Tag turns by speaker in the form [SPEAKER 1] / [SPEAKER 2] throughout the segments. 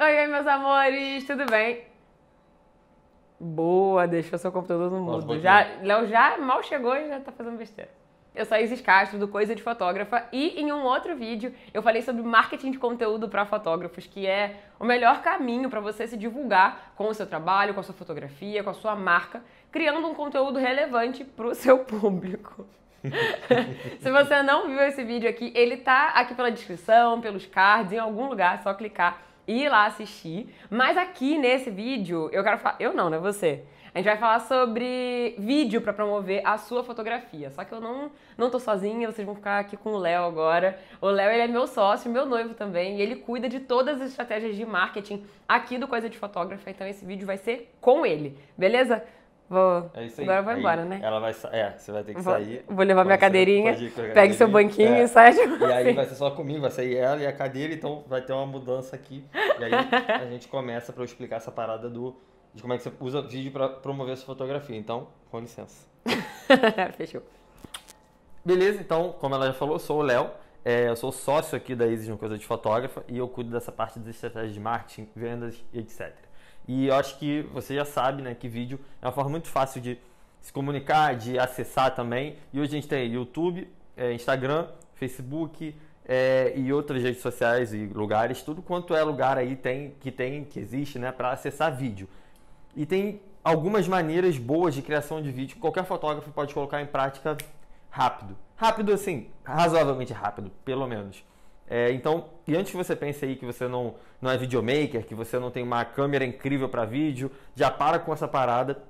[SPEAKER 1] Oi, oi, meus amores, tudo bem? Boa, deixou seu computador no mudo.
[SPEAKER 2] pode
[SPEAKER 1] Já, Léo já mal chegou e já tá fazendo besteira. Eu sou a Isis Castro, do Coisa de Fotógrafa, e em um outro vídeo eu falei sobre marketing de conteúdo para fotógrafos, que é o melhor caminho para você se divulgar com o seu trabalho, com a sua fotografia, com a sua marca, criando um conteúdo relevante para o seu público. Se você não viu esse vídeo aqui, ele tá aqui pela descrição, pelos cards, em algum lugar, é só clicar ir lá assistir. Mas aqui nesse vídeo, eu quero falar. Eu não, né? Você. A gente vai falar sobre vídeo para promover a sua fotografia. Só que eu não, não tô sozinha, vocês vão ficar aqui com o Léo agora. O Léo ele é meu sócio, meu noivo também, e ele cuida de todas as estratégias de marketing aqui do Coisa de Fotógrafa. Então esse vídeo vai ser com ele, beleza? Vou...
[SPEAKER 2] É isso aí.
[SPEAKER 1] Agora eu vou
[SPEAKER 2] Aí
[SPEAKER 1] embora, né?
[SPEAKER 2] Ela vai É, você vai ter que
[SPEAKER 1] Vou,
[SPEAKER 2] sair.
[SPEAKER 1] vou levar minha cadeirinha, pegue seu banquinho
[SPEAKER 2] É.
[SPEAKER 1] e sai de
[SPEAKER 2] E aí vai ser só comigo, vai sair ela e a cadeira, então vai ter uma mudança aqui. E aí a gente começa pra eu explicar essa parada do de como é que você usa vídeo pra promover a sua fotografia. Então, com licença.
[SPEAKER 1] Fechou.
[SPEAKER 2] Beleza, então, como ela já falou, eu sou o Léo. é, eu sou sócio aqui da Isis uma coisa de fotógrafa e eu cuido dessa parte das estratégias de marketing, vendas e etc. E eu acho que você já sabe, né, que vídeo é uma forma muito fácil de se comunicar, de acessar também. E hoje a gente tem YouTube, é, Instagram, Facebook é, e outras redes sociais e lugares, tudo quanto é lugar aí tem que tem que existe, né, para acessar vídeo. E tem algumas maneiras boas de criação de vídeo que qualquer fotógrafo pode colocar em prática rápido. Rápido assim, razoavelmente rápido, pelo menos. É, então, e antes que você pense aí que você não, não é videomaker, que você não tem uma câmera incrível para vídeo, já para com essa parada,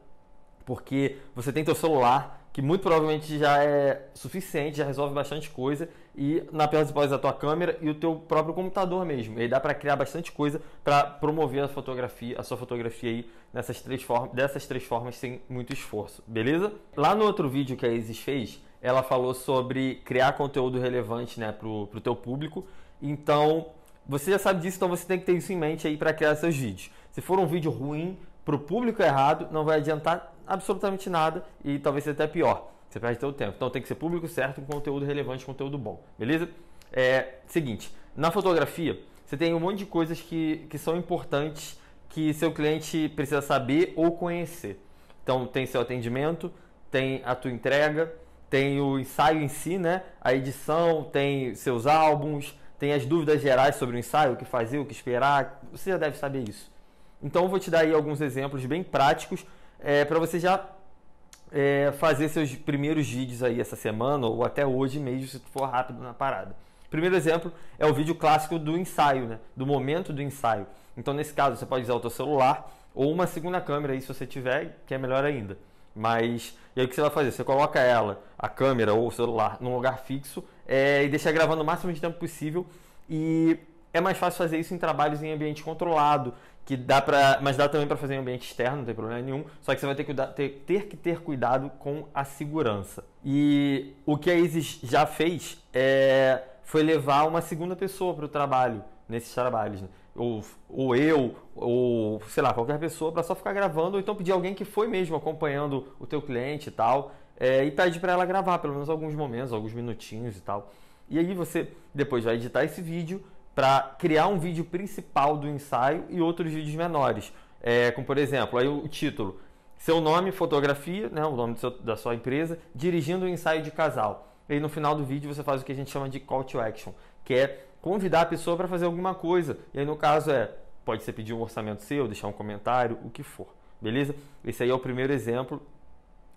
[SPEAKER 2] porque você tem teu celular, que muito provavelmente já é suficiente, já resolve bastante coisa, e na pior das hipóteses a tua câmera e o teu próprio computador mesmo. E aí dá para criar bastante coisa para promover a fotografia, a sua fotografia aí nessas três formas, dessas três formas sem muito esforço, beleza? Lá no outro vídeo que a Isis fez, ela falou sobre criar conteúdo relevante, né, pro, pro teu público. Então, você já sabe disso, então você tem que ter isso em mente aí para criar seus vídeos. Se for um vídeo ruim pro público errado, não vai adiantar absolutamente nada e talvez seja até pior. Você perde seu tempo. Então tem que ser público certo, com conteúdo relevante, conteúdo bom. Beleza? É seguinte, na fotografia, você tem um monte de coisas que, que são importantes que seu cliente precisa saber ou conhecer. Então tem seu atendimento, tem a tua entrega, tem o ensaio em si, né? A edição, tem seus álbuns, tem as dúvidas gerais sobre o ensaio, o que fazer, o que esperar. Você já deve saber isso. Então eu vou te dar aí alguns exemplos bem práticos é, para você já é, fazer seus primeiros vídeos aí essa semana ou até hoje mesmo, se for rápido na parada. Primeiro exemplo é o vídeo clássico do ensaio, né? do momento do ensaio. Então nesse caso você pode usar o teu celular ou uma segunda câmera aí se você tiver, que é melhor ainda. Mas e aí o que você vai fazer? Você coloca ela, a câmera ou o celular, num lugar fixo é, e deixa gravando o máximo de tempo possível. E é mais fácil fazer isso em trabalhos em ambiente controlado, que dá para, mas dá também para fazer em ambiente externo, não tem problema nenhum. Só que você vai ter que, ter, ter que ter cuidado com a segurança. E o que a Isis já fez é, foi levar uma segunda pessoa para o trabalho nesses trabalhos. Né? Ou, ou eu, ou sei lá, qualquer pessoa para só ficar gravando, ou então pedir alguém que foi mesmo acompanhando o teu cliente e tal, é, e pede para ela gravar pelo menos alguns momentos, alguns minutinhos e tal. E aí você depois vai editar esse vídeo para criar um vídeo principal do ensaio e outros vídeos menores. É, como por exemplo, aí o título, seu nome, fotografia, né, o nome seu, da sua empresa, dirigindo o ensaio de casal. E aí no final do vídeo você faz o que a gente chama de call to action, que é convidar a pessoa para fazer alguma coisa. E aí no caso é, pode ser pedir um orçamento seu, deixar um comentário, o que for. Beleza? Esse aí é o primeiro exemplo.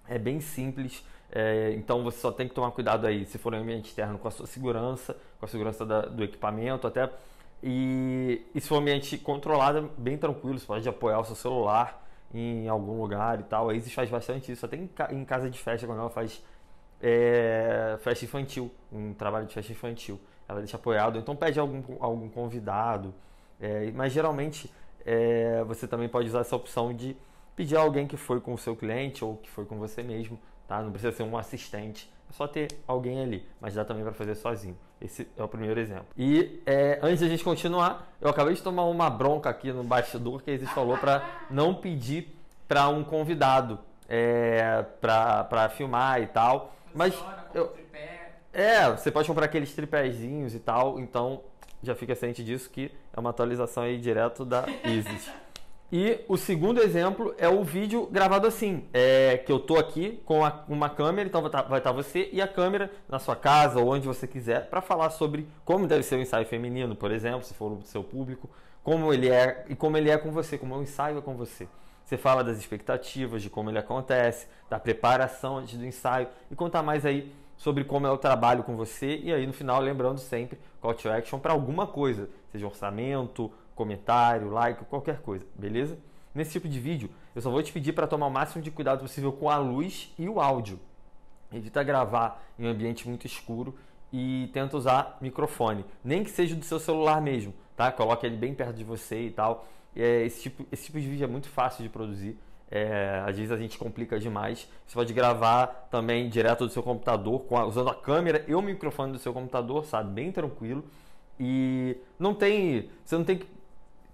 [SPEAKER 2] É bem simples. É, então você só tem que tomar cuidado aí, se for um ambiente externo, com a sua segurança, com a segurança da, do equipamento até. E, e se for ambiente controlado, bem tranquilo, você pode apoiar o seu celular em algum lugar e tal. A Isis faz bastante isso, até em, em casa de festa, quando ela faz é, festa infantil, um trabalho de festa infantil. Ela deixa apoiado, então pede algum, algum convidado. É, mas geralmente é, você também pode usar essa opção de pedir alguém que foi com o seu cliente ou que foi com você mesmo, tá? Não precisa ser um assistente, é só ter alguém ali, mas dá também para fazer sozinho. Esse é o primeiro exemplo. E é, antes de a gente continuar, eu acabei de tomar uma bronca aqui no bastidor que a Isis falou para não pedir para um convidado é, para filmar e tal. Mas eu, é, você pode comprar aqueles tripézinhos e tal, então já fica ciente disso que é uma atualização aí direto da Isis. E o segundo exemplo é o vídeo gravado assim, é, que eu tô aqui com a, uma câmera, então vai estar, vai estar você e a câmera na sua casa ou onde você quiser para falar sobre como deve ser o ensaio feminino, por exemplo, se for o seu público, como ele é e como ele é com você, como o ensaio é com você. Você fala das expectativas, de como ele acontece, da preparação antes do ensaio e contar mais aí sobre como é o trabalho com você e aí no final lembrando sempre call to action para alguma coisa, seja orçamento, comentário, like, qualquer coisa, beleza? Nesse tipo de vídeo, eu só vou te pedir para tomar o máximo de cuidado possível com a luz e o áudio. Evita gravar em um ambiente muito escuro e tenta usar microfone, nem que seja do seu celular mesmo, tá? Coloque ele bem perto de você e tal. É, esse, tipo, esse tipo de vídeo é muito fácil de produzir. É, às vezes a gente complica demais. Você pode gravar também direto do seu computador, a, usando a câmera e o microfone do seu computador, sabe? Bem tranquilo. E não tem. Você não tem que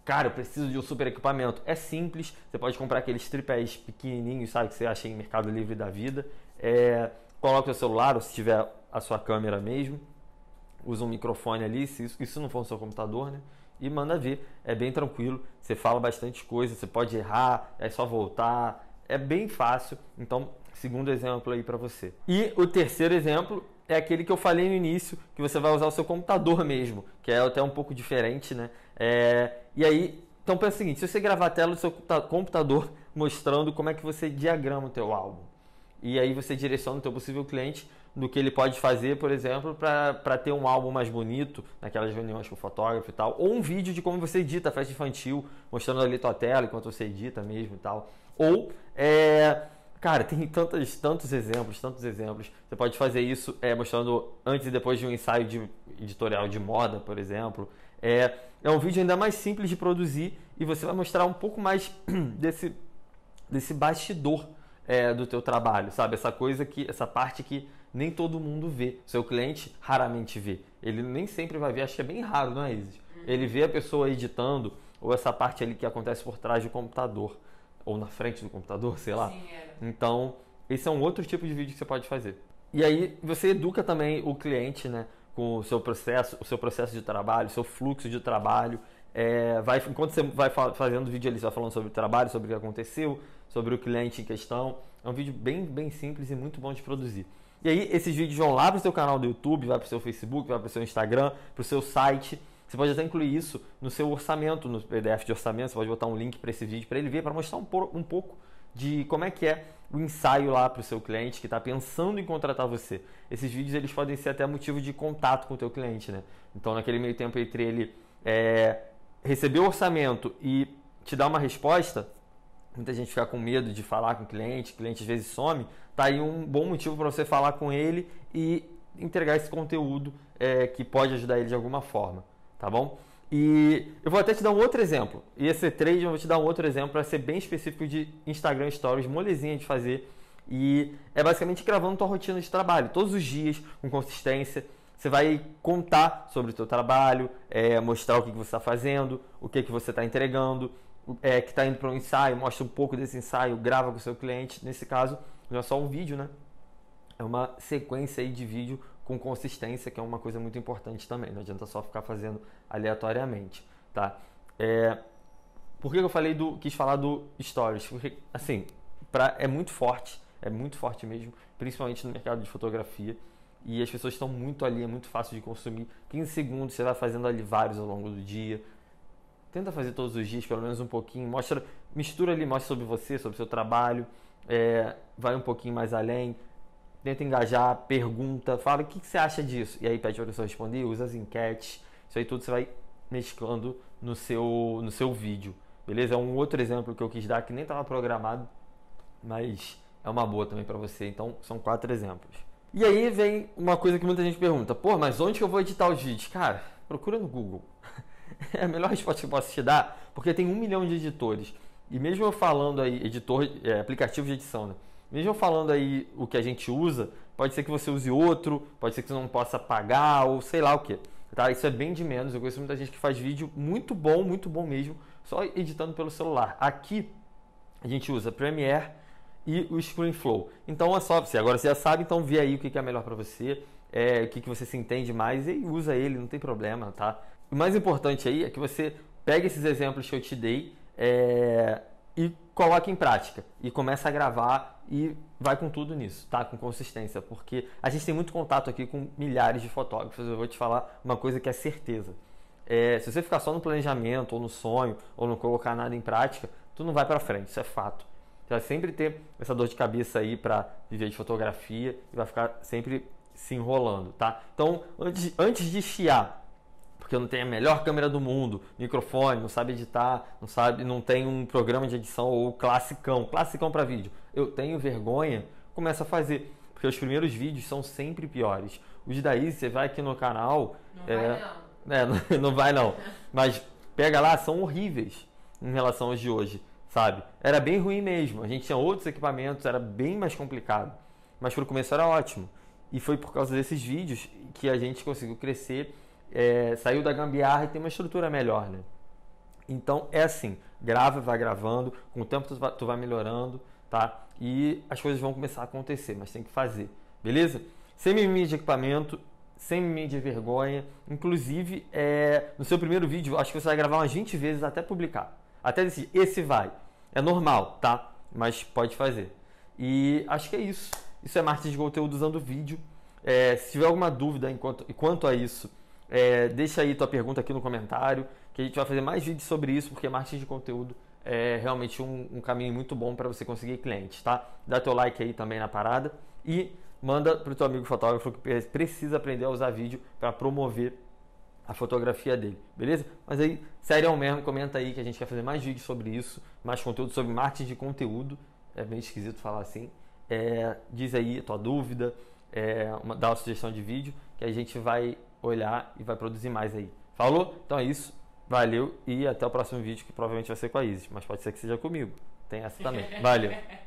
[SPEAKER 2] cara, eu preciso de um super equipamento. É simples, você pode comprar aqueles tripés pequenininhos, sabe, que você acha em Mercado Livre da vida. É, coloca o celular, ou se tiver a sua câmera mesmo, usa um microfone ali, se isso, isso não for no seu computador, né? E manda ver, é bem tranquilo, você fala bastante coisa, você pode errar, é só voltar, é bem fácil. Então, segundo exemplo aí para você. E o terceiro exemplo é aquele que eu falei no início, que você vai usar o seu computador mesmo, que é até um pouco diferente, né? É, e aí, então pensa o seguinte, se você gravar a tela do seu computador mostrando como é que você diagrama o teu álbum, e aí você direciona o teu possível cliente do que ele pode fazer, por exemplo, para ter um álbum mais bonito, naquelas reuniões com o fotógrafo e tal, ou um vídeo de como você edita a festa infantil, mostrando ali tua tela enquanto você edita mesmo e tal, ou é, Cara, tem tantos, tantos exemplos, tantos exemplos. Você pode fazer isso é, mostrando antes e depois de um ensaio de editorial de moda, por exemplo. É, é um vídeo ainda mais simples de produzir e você vai mostrar um pouco mais desse, desse bastidor é, do teu trabalho, sabe? Essa coisa que, essa parte que nem todo mundo vê. Seu cliente raramente vê. Ele nem sempre vai ver, acho que é bem raro, não é, Isis? Ele vê a pessoa editando ou essa parte ali que acontece por trás do computador ou na frente do computador, sei lá. Sim, é. Então, esse é um outro tipo de vídeo que você pode fazer. E aí você educa também o cliente, né, com o seu processo, o seu processo de trabalho, o seu fluxo de trabalho. É, vai, enquanto você vai fazendo vídeo ali, você vai falando sobre o trabalho, sobre o que aconteceu, sobre o cliente em questão. É um vídeo bem, bem simples e muito bom de produzir. E aí esses vídeos vão lá para o seu canal do YouTube, vai para o seu Facebook, vai para o seu Instagram, para o seu site. Você pode até incluir isso no seu orçamento, no PDF de orçamento. Você pode botar um link para esse vídeo para ele ver, para mostrar um, um pouco de como é que é o ensaio lá para o seu cliente que está pensando em contratar você. Esses vídeos eles podem ser até motivo de contato com o teu cliente, né? Então naquele meio tempo entre ele é, receber o orçamento e te dar uma resposta, muita gente fica com medo de falar com o cliente, o cliente às vezes some, tá aí um bom motivo para você falar com ele e entregar esse conteúdo é, que pode ajudar ele de alguma forma tá bom? E eu vou até te dar um outro exemplo. E esse trade eu vou te dar um outro exemplo para ser bem específico de Instagram Stories, molezinha de fazer. E é basicamente gravando tua rotina de trabalho, todos os dias, com consistência. Você vai contar sobre o teu trabalho, é, mostrar o que, que você está fazendo, o que, que você está entregando, é, que está indo para um ensaio, mostra um pouco desse ensaio, grava com o seu cliente. Nesse caso, não é só um vídeo, né? É uma sequência aí de vídeo com consistência, que é uma coisa muito importante também. Não adianta só ficar fazendo aleatoriamente, tá? É, por que eu falei do, quis falar do stories? Porque, assim, pra, é muito forte, é muito forte mesmo, principalmente no mercado de fotografia. E as pessoas estão muito ali, é muito fácil de consumir. 15 segundos, você vai fazendo ali vários ao longo do dia. Tenta fazer todos os dias, pelo menos um pouquinho. Mostra, mistura ali, mostra sobre você, sobre seu trabalho. É, vai um pouquinho mais além tenta engajar, pergunta, fala o que, que você acha disso. E aí pede para a pessoa responder, usa as enquetes. Isso aí tudo você vai mesclando no seu, no seu vídeo. Beleza? É um outro exemplo que eu quis dar que nem estava programado, mas é uma boa também para você. Então, são quatro exemplos. E aí vem uma coisa que muita gente pergunta: pô, mas onde que eu vou editar os vídeos? Cara, procura no Google. é a melhor resposta que eu posso te dar, porque tem um milhão de editores. E mesmo eu falando aí, editor, é, aplicativo de edição, né? Mesmo falando aí o que a gente usa, pode ser que você use outro, pode ser que você não possa pagar ou sei lá o que. Tá? Isso é bem de menos. Eu conheço muita gente que faz vídeo muito bom, muito bom mesmo, só editando pelo celular. Aqui a gente usa Premiere e o ScreenFlow. Então é só você. Agora você já sabe, então vê aí o que é melhor para você, é, o que você se entende mais e usa ele, não tem problema, tá? O mais importante aí é que você pegue esses exemplos que eu te dei é, e coloque em prática. E comece a gravar e vai com tudo nisso, tá? Com consistência. Porque a gente tem muito contato aqui com milhares de fotógrafos. Eu vou te falar uma coisa que é certeza. É, se você ficar só no planejamento, ou no sonho, ou não colocar nada em prática, tu não vai para frente, isso é fato. Você vai sempre ter essa dor de cabeça aí para viver de fotografia e vai ficar sempre se enrolando, tá? Então, antes, antes de chiar, porque eu não tenho a melhor câmera do mundo, microfone, não sabe editar, não sabe, não tem um programa de edição ou classicão, classicão para vídeo. Eu tenho vergonha, começa a fazer, porque os primeiros vídeos são sempre piores. Os daí você vai aqui no canal,
[SPEAKER 1] não é, vai não.
[SPEAKER 2] É, não, não vai não. Mas pega lá, são horríveis em relação aos de hoje, sabe? Era bem ruim mesmo. A gente tinha outros equipamentos, era bem mais complicado. Mas para o começo era ótimo. E foi por causa desses vídeos que a gente conseguiu crescer, é, saiu da gambiarra e tem uma estrutura melhor, né? Então é assim, grava, vai gravando, com o tempo tu vai, tu vai melhorando, tá? E as coisas vão começar a acontecer, mas tem que fazer, beleza? Sem mimimi de equipamento, sem mimimi de vergonha. Inclusive, é, no seu primeiro vídeo, acho que você vai gravar umas 20 vezes até publicar. Até decidir, esse vai. É normal, tá? Mas pode fazer. E acho que é isso. Isso é marketing de conteúdo usando vídeo. É, se tiver alguma dúvida enquanto, quanto a isso, é, deixa aí tua pergunta aqui no comentário, que a gente vai fazer mais vídeos sobre isso, porque marketing de conteúdo é realmente um, um caminho muito bom para você conseguir clientes, tá? Dá teu like aí também na parada e manda para o teu amigo fotógrafo que precisa aprender a usar vídeo para promover a fotografia dele, beleza? Mas aí, sério mesmo, comenta aí que a gente quer fazer mais vídeos sobre isso, mais conteúdo sobre marketing de conteúdo, é bem esquisito falar assim. É, diz aí a tua dúvida, é, uma, dá uma sugestão de vídeo que a gente vai olhar e vai produzir mais aí. Falou? Então é isso. Valeu e até o próximo vídeo que provavelmente vai ser com a Isis, mas pode ser que seja comigo. Tem essa também. Valeu.